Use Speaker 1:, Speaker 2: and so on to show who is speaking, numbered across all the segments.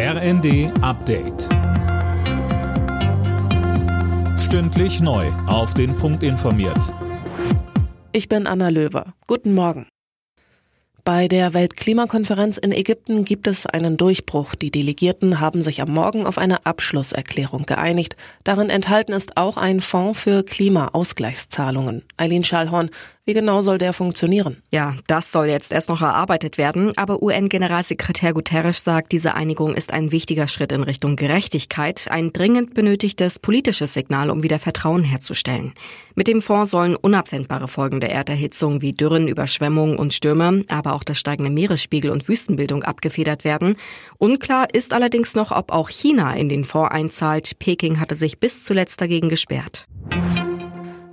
Speaker 1: RND Update. Stündlich neu. Auf den Punkt informiert.
Speaker 2: Ich bin Anna Löwer. Guten Morgen. Bei der Weltklimakonferenz in Ägypten gibt es einen Durchbruch. Die Delegierten haben sich am Morgen auf eine Abschlusserklärung geeinigt. Darin enthalten ist auch ein Fonds für Klimaausgleichszahlungen. Eileen Schallhorn, wie genau soll der funktionieren?
Speaker 3: Ja, das soll jetzt erst noch erarbeitet werden, aber UN-Generalsekretär Guterres sagt, diese Einigung ist ein wichtiger Schritt in Richtung Gerechtigkeit, ein dringend benötigtes politisches Signal, um wieder Vertrauen herzustellen. Mit dem Fonds sollen unabwendbare Folgen der Erderhitzung wie Dürren, Überschwemmungen und Stürme, aber auch das steigende Meeresspiegel und Wüstenbildung abgefedert werden. Unklar ist allerdings noch, ob auch China in den Fonds einzahlt. Peking hatte sich bis zuletzt dagegen gesperrt.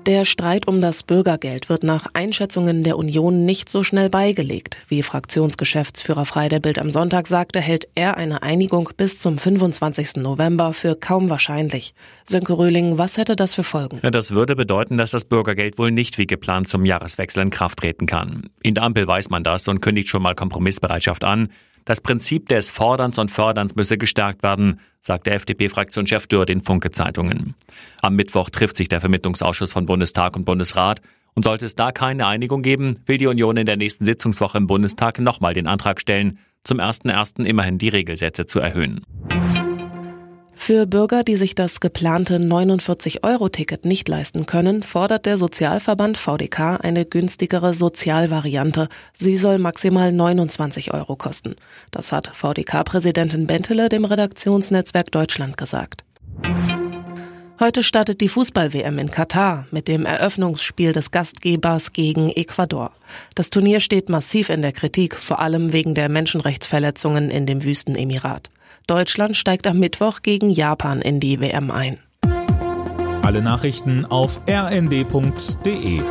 Speaker 2: Der Streit um das Bürgergeld wird nach Einschätzungen der Union nicht so schnell beigelegt. Wie Fraktionsgeschäftsführer Frei der Bild am Sonntag sagte, hält er eine Einigung bis zum 25. November für kaum wahrscheinlich. Sönke Röhling, was hätte das für Folgen?
Speaker 4: Das würde bedeuten, dass das Bürgergeld wohl nicht wie geplant zum Jahreswechsel in Kraft treten kann. In der Ampel weiß man das und kündigt schon mal Kompromissbereitschaft an. Das Prinzip des Forderns und Förderns müsse gestärkt werden, sagt der FDP-Fraktionschef Dürr den Funke-Zeitungen. Am Mittwoch trifft sich der Vermittlungsausschuss von Bundestag und Bundesrat. Und sollte es da keine Einigung geben, will die Union in der nächsten Sitzungswoche im Bundestag nochmal den Antrag stellen, zum 1.1. immerhin die Regelsätze zu erhöhen.
Speaker 2: Für Bürger, die sich das geplante 49-Euro-Ticket nicht leisten können, fordert der Sozialverband VDK eine günstigere Sozialvariante. Sie soll maximal 29 Euro kosten. Das hat VDK-Präsidentin Bentele dem Redaktionsnetzwerk Deutschland gesagt. Heute startet die Fußball-WM in Katar mit dem Eröffnungsspiel des Gastgebers gegen Ecuador. Das Turnier steht massiv in der Kritik, vor allem wegen der Menschenrechtsverletzungen in dem Wüstenemirat. Deutschland steigt am Mittwoch gegen Japan in die WM ein.
Speaker 1: Alle Nachrichten auf rnd.de